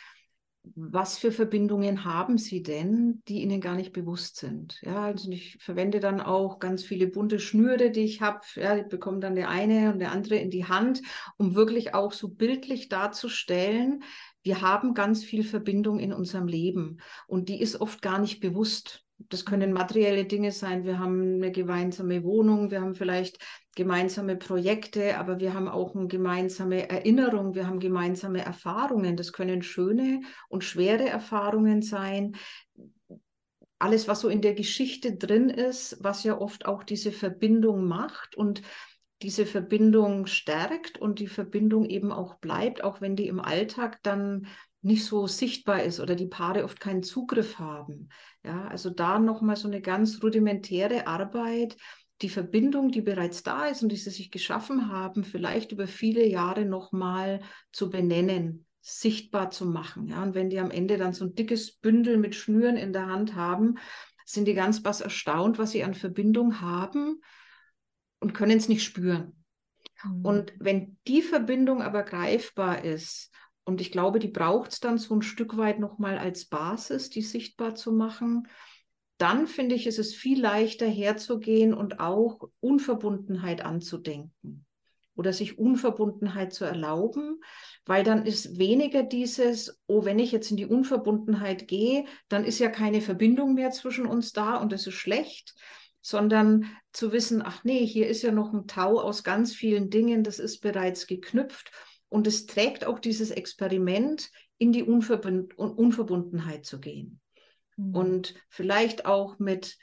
was für Verbindungen haben sie denn, die ihnen gar nicht bewusst sind. Ja, also ich verwende dann auch ganz viele bunte Schnüre, die ich habe. Ja, die bekommen dann der eine und der andere in die Hand, um wirklich auch so bildlich darzustellen, wir haben ganz viel Verbindung in unserem Leben und die ist oft gar nicht bewusst. Das können materielle Dinge sein. Wir haben eine gemeinsame Wohnung, wir haben vielleicht gemeinsame Projekte, aber wir haben auch eine gemeinsame Erinnerung, wir haben gemeinsame Erfahrungen. Das können schöne und schwere Erfahrungen sein. Alles, was so in der Geschichte drin ist, was ja oft auch diese Verbindung macht und diese Verbindung stärkt und die Verbindung eben auch bleibt, auch wenn die im Alltag dann nicht so sichtbar ist oder die Paare oft keinen Zugriff haben. Ja, also da nochmal so eine ganz rudimentäre Arbeit, die Verbindung, die bereits da ist und die sie sich geschaffen haben, vielleicht über viele Jahre nochmal zu benennen, sichtbar zu machen. Ja, und wenn die am Ende dann so ein dickes Bündel mit Schnüren in der Hand haben, sind die ganz was erstaunt, was sie an Verbindung haben und können es nicht spüren. Mhm. Und wenn die Verbindung aber greifbar ist und ich glaube, die braucht es dann so ein Stück weit nochmal als Basis, die sichtbar zu machen. Dann finde ich, ist es viel leichter herzugehen und auch Unverbundenheit anzudenken oder sich Unverbundenheit zu erlauben, weil dann ist weniger dieses, oh, wenn ich jetzt in die Unverbundenheit gehe, dann ist ja keine Verbindung mehr zwischen uns da und das ist schlecht, sondern zu wissen, ach nee, hier ist ja noch ein Tau aus ganz vielen Dingen, das ist bereits geknüpft und es trägt auch dieses Experiment, in die Unverbund Unverbundenheit zu gehen. Mhm. Und vielleicht auch mit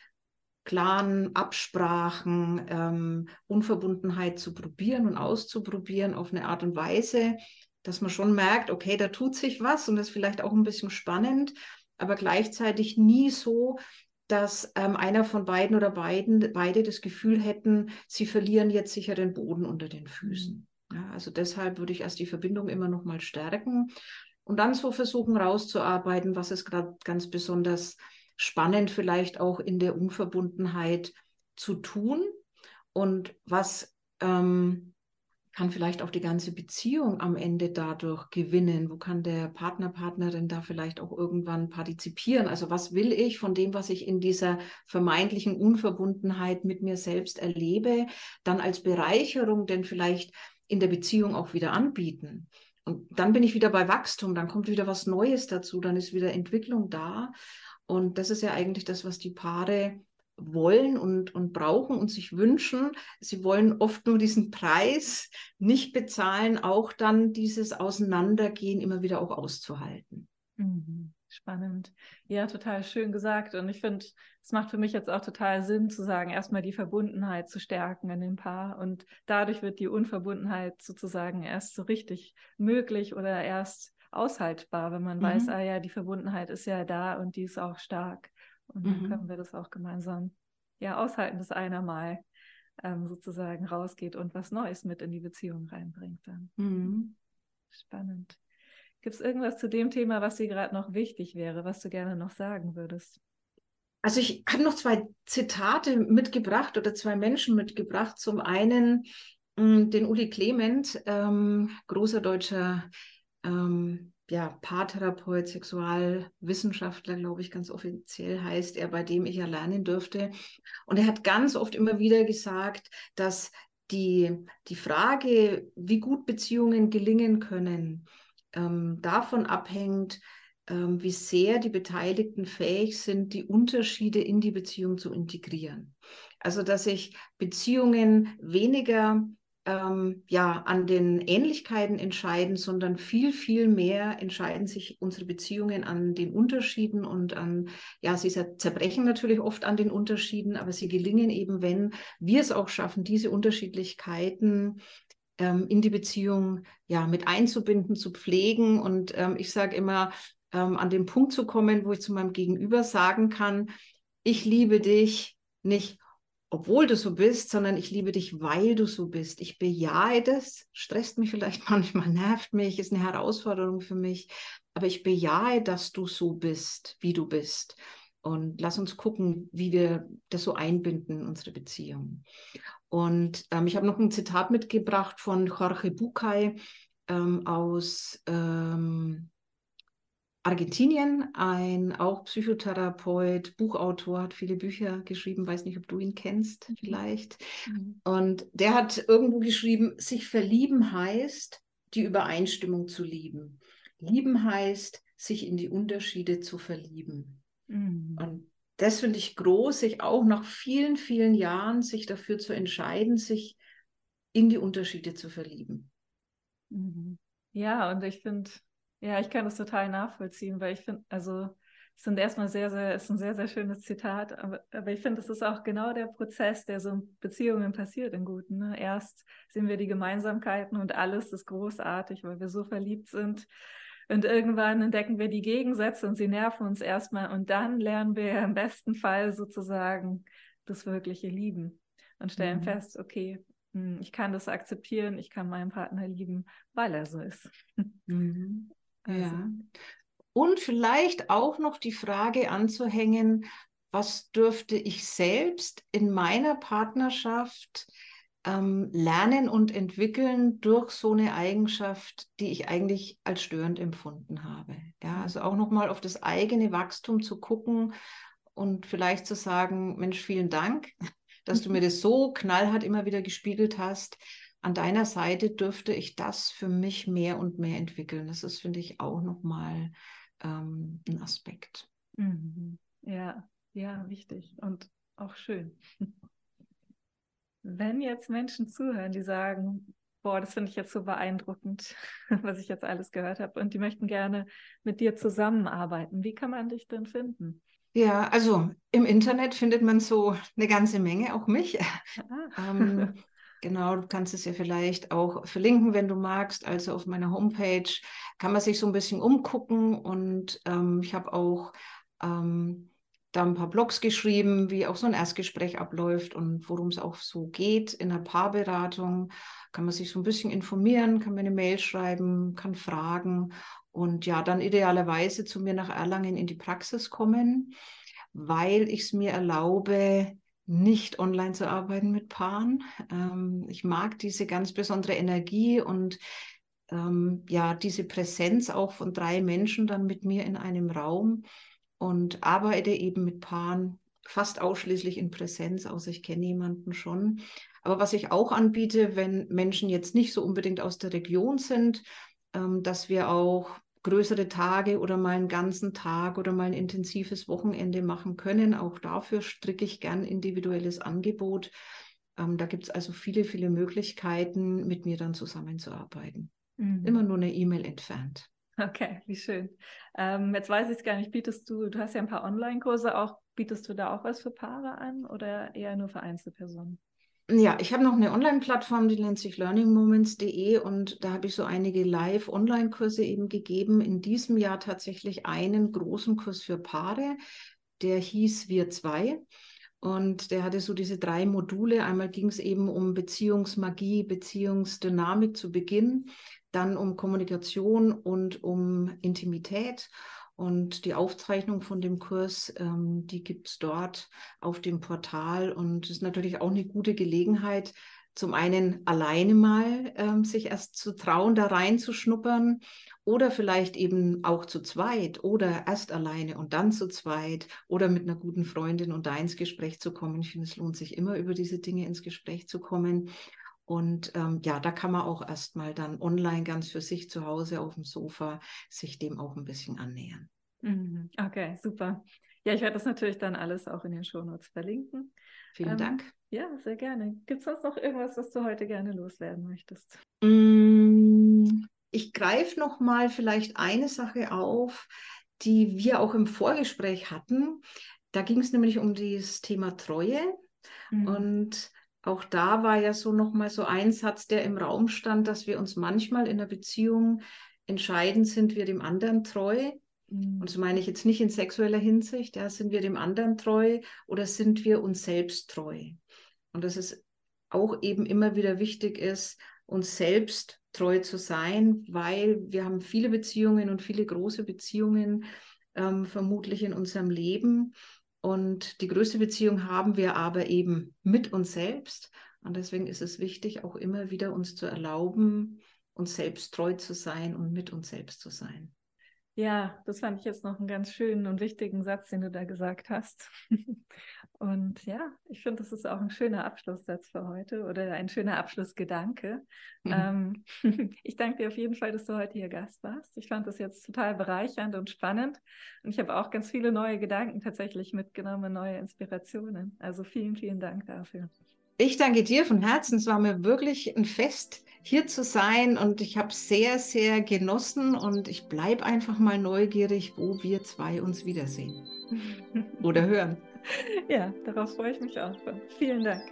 klaren Absprachen, ähm, Unverbundenheit zu probieren und auszuprobieren auf eine Art und Weise, dass man schon merkt, okay, da tut sich was und das ist vielleicht auch ein bisschen spannend, aber gleichzeitig nie so, dass ähm, einer von beiden oder beiden beide das Gefühl hätten, sie verlieren jetzt sicher den Boden unter den Füßen. Ja, also deshalb würde ich erst die Verbindung immer noch mal stärken und dann so versuchen rauszuarbeiten, was ist gerade ganz besonders spannend vielleicht auch in der Unverbundenheit zu tun und was ähm, kann vielleicht auch die ganze Beziehung am Ende dadurch gewinnen? Wo kann der Partner, Partnerin da vielleicht auch irgendwann partizipieren? Also was will ich von dem, was ich in dieser vermeintlichen Unverbundenheit mit mir selbst erlebe, dann als Bereicherung denn vielleicht in der Beziehung auch wieder anbieten. Und dann bin ich wieder bei Wachstum, dann kommt wieder was Neues dazu, dann ist wieder Entwicklung da. Und das ist ja eigentlich das, was die Paare wollen und, und brauchen und sich wünschen. Sie wollen oft nur diesen Preis nicht bezahlen, auch dann dieses Auseinandergehen immer wieder auch auszuhalten. Mhm. Spannend. Ja, total schön gesagt. Und ich finde, es macht für mich jetzt auch total Sinn zu sagen, erstmal die Verbundenheit zu stärken in dem Paar. Und dadurch wird die Unverbundenheit sozusagen erst so richtig möglich oder erst aushaltbar, wenn man mhm. weiß, ah ja, die Verbundenheit ist ja da und die ist auch stark. Und dann mhm. können wir das auch gemeinsam ja aushalten, dass einer mal ähm, sozusagen rausgeht und was Neues mit in die Beziehung reinbringt dann. Mhm. Spannend. Gibt es irgendwas zu dem Thema, was dir gerade noch wichtig wäre, was du gerne noch sagen würdest? Also ich habe noch zwei Zitate mitgebracht oder zwei Menschen mitgebracht. Zum einen mh, mm, den Uli Clement, ähm, großer deutscher ähm, ja, Paartherapeut, Sexualwissenschaftler, glaube ich, ganz offiziell heißt er, bei dem ich ja lernen durfte. Und er hat ganz oft immer wieder gesagt, dass die, die Frage, wie gut Beziehungen gelingen können, ähm, davon abhängt, ähm, wie sehr die Beteiligten fähig sind, die Unterschiede in die Beziehung zu integrieren. Also dass sich Beziehungen weniger ähm, ja, an den Ähnlichkeiten entscheiden, sondern viel, viel mehr entscheiden sich unsere Beziehungen an den Unterschieden und an, ja, sie zerbrechen natürlich oft an den Unterschieden, aber sie gelingen eben, wenn wir es auch schaffen, diese Unterschiedlichkeiten ähm, in die Beziehung ja, mit einzubinden, zu pflegen. Und ähm, ich sage immer, ähm, an den Punkt zu kommen, wo ich zu meinem Gegenüber sagen kann, ich liebe dich nicht obwohl du so bist, sondern ich liebe dich, weil du so bist. Ich bejahe das, stresst mich vielleicht [LAUGHS] manchmal, nervt mich, ist eine Herausforderung für mich, aber ich bejahe, dass du so bist, wie du bist. Und lass uns gucken, wie wir das so einbinden in unsere Beziehung. Und ähm, ich habe noch ein Zitat mitgebracht von Jorge Bucay ähm, aus ähm, Argentinien, ein auch Psychotherapeut, Buchautor, hat viele Bücher geschrieben, weiß nicht, ob du ihn kennst, mhm. vielleicht. Mhm. Und der hat irgendwo geschrieben, sich verlieben heißt, die Übereinstimmung zu lieben. Lieben heißt, sich in die Unterschiede zu verlieben. Mhm. Und das finde ich groß, sich auch nach vielen, vielen Jahren sich dafür zu entscheiden, sich in die Unterschiede zu verlieben. Mhm. Ja, und ich finde, ja, ich kann das total nachvollziehen, weil ich finde, also es sind erstmal sehr, sehr, ist ein sehr, sehr schönes Zitat, aber, aber ich finde, es ist auch genau der Prozess, der so in Beziehungen passiert in Guten. Ne? Erst sehen wir die Gemeinsamkeiten und alles ist großartig, weil wir so verliebt sind. Und irgendwann entdecken wir die Gegensätze und sie nerven uns erstmal. Und dann lernen wir im besten Fall sozusagen das wirkliche Lieben und stellen mhm. fest, okay, hm, ich kann das akzeptieren, ich kann meinen Partner lieben, weil er so ist. [LAUGHS] Mhm. Also. Ja. Und vielleicht auch noch die Frage anzuhängen, was dürfte ich selbst in meiner Partnerschaft ähm, lernen und entwickeln durch so eine Eigenschaft, die ich eigentlich als störend empfunden habe. Ja, mhm. also auch nochmal auf das eigene Wachstum zu gucken und vielleicht zu sagen, Mensch, vielen Dank, [LAUGHS] dass du mir [LAUGHS] das so knallhart immer wieder gespiegelt hast an deiner Seite dürfte ich das für mich mehr und mehr entwickeln. Das ist, finde ich, auch nochmal ähm, ein Aspekt. Mhm. Ja, ja, wichtig und auch schön. [LAUGHS] Wenn jetzt Menschen zuhören, die sagen, boah, das finde ich jetzt so beeindruckend, [LAUGHS] was ich jetzt alles gehört habe, und die möchten gerne mit dir zusammenarbeiten, wie kann man dich denn finden? Ja, also im Internet findet man so eine ganze Menge, auch mich. Ah. ähm, [LAUGHS] Genau, du kannst es ja vielleicht auch verlinken, wenn du magst. Also auf meiner Homepage kann man sich so ein bisschen umgucken und ähm, ich habe auch ähm, da ein paar Blogs geschrieben, wie auch so ein Erstgespräch abläuft und worum es auch so geht in der Paarberatung. Kann man sich so ein bisschen informieren, kann mir eine Mail schreiben, kann fragen und ja, dann idealerweise zu mir nach Erlangen in die Praxis kommen, weil ich es mir erlaube, nicht online zu arbeiten mit Paaren. Ähm, ich mag diese ganz besondere Energie und ähm, ja, diese Präsenz auch von drei Menschen dann mit mir in einem Raum und arbeite eben mit Paaren fast ausschließlich in Präsenz, außer ich kenne jemanden schon. Aber was ich auch anbiete, wenn Menschen jetzt nicht so unbedingt aus der Region sind, ähm, dass wir auch größere Tage oder mal einen ganzen Tag oder mal ein intensives Wochenende machen können. Auch dafür stricke ich gern individuelles Angebot. Ähm, da gibt es also viele, viele Möglichkeiten, mit mir dann zusammenzuarbeiten. Mhm. Immer nur eine E-Mail entfernt. Okay, wie schön. Ähm, jetzt weiß ich es gar nicht, bietest du, du hast ja ein paar Online-Kurse auch, bietest du da auch was für Paare an oder eher nur für Einzelpersonen? Ja, ich habe noch eine Online-Plattform, die nennt sich learningmoments.de und da habe ich so einige Live-Online-Kurse eben gegeben. In diesem Jahr tatsächlich einen großen Kurs für Paare, der hieß Wir zwei. Und der hatte so diese drei Module. Einmal ging es eben um Beziehungsmagie, Beziehungsdynamik zu Beginn. Dann um Kommunikation und um Intimität. Und die Aufzeichnung von dem Kurs, ähm, die gibt es dort auf dem Portal und ist natürlich auch eine gute Gelegenheit, zum einen alleine mal ähm, sich erst zu trauen, da reinzuschnuppern oder vielleicht eben auch zu zweit oder erst alleine und dann zu zweit oder mit einer guten Freundin und da ins Gespräch zu kommen. Ich finde, es lohnt sich immer, über diese Dinge ins Gespräch zu kommen. Und ähm, ja, da kann man auch erstmal dann online ganz für sich zu Hause auf dem Sofa sich dem auch ein bisschen annähern. Mhm. Okay, super. Ja, ich werde das natürlich dann alles auch in den Shownotes verlinken. Vielen ähm, Dank. Ja, sehr gerne. Gibt es sonst noch irgendwas, was du heute gerne loswerden möchtest? Mm, ich greife noch mal vielleicht eine Sache auf, die wir auch im Vorgespräch hatten. Da ging es nämlich um das Thema Treue. Mhm. Und auch da war ja so noch mal so ein Satz, der im Raum stand, dass wir uns manchmal in der Beziehung entscheiden, sind wir dem anderen treu. Mhm. Und so meine ich jetzt nicht in sexueller Hinsicht, ja, sind wir dem anderen treu oder sind wir uns selbst treu? Und dass es auch eben immer wieder wichtig ist, uns selbst treu zu sein, weil wir haben viele Beziehungen und viele große Beziehungen ähm, vermutlich in unserem Leben. Und die größte Beziehung haben wir aber eben mit uns selbst. Und deswegen ist es wichtig, auch immer wieder uns zu erlauben, uns selbst treu zu sein und mit uns selbst zu sein. Ja, das fand ich jetzt noch einen ganz schönen und wichtigen Satz, den du da gesagt hast. [LAUGHS] Und ja, ich finde, das ist auch ein schöner Abschlusssatz für heute oder ein schöner Abschlussgedanke. Mhm. Ähm, [LAUGHS] ich danke dir auf jeden Fall, dass du heute hier Gast warst. Ich fand das jetzt total bereichernd und spannend. Und ich habe auch ganz viele neue Gedanken tatsächlich mitgenommen, neue Inspirationen. Also vielen, vielen Dank dafür. Ich danke dir von Herzen. Es war mir wirklich ein Fest, hier zu sein und ich habe sehr, sehr genossen und ich bleibe einfach mal neugierig, wo wir zwei uns wiedersehen oder [LAUGHS] hören. Ja, darauf freue ich mich auch. Vielen Dank.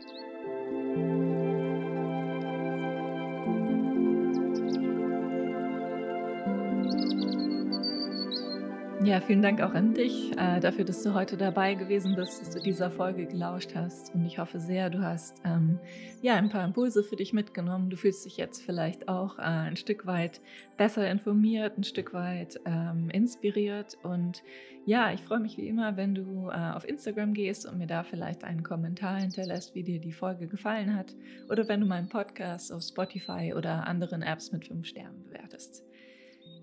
Ja, vielen Dank auch an dich äh, dafür, dass du heute dabei gewesen bist, dass du dieser Folge gelauscht hast. Und ich hoffe sehr, du hast ähm, ja ein paar Impulse für dich mitgenommen. Du fühlst dich jetzt vielleicht auch äh, ein Stück weit besser informiert, ein Stück weit ähm, inspiriert. Und ja, ich freue mich wie immer, wenn du äh, auf Instagram gehst und mir da vielleicht einen Kommentar hinterlässt, wie dir die Folge gefallen hat. Oder wenn du meinen Podcast auf Spotify oder anderen Apps mit fünf Sternen bewertest.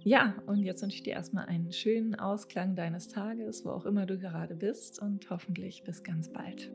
Ja, und jetzt wünsche ich dir erstmal einen schönen Ausklang deines Tages, wo auch immer du gerade bist und hoffentlich bis ganz bald.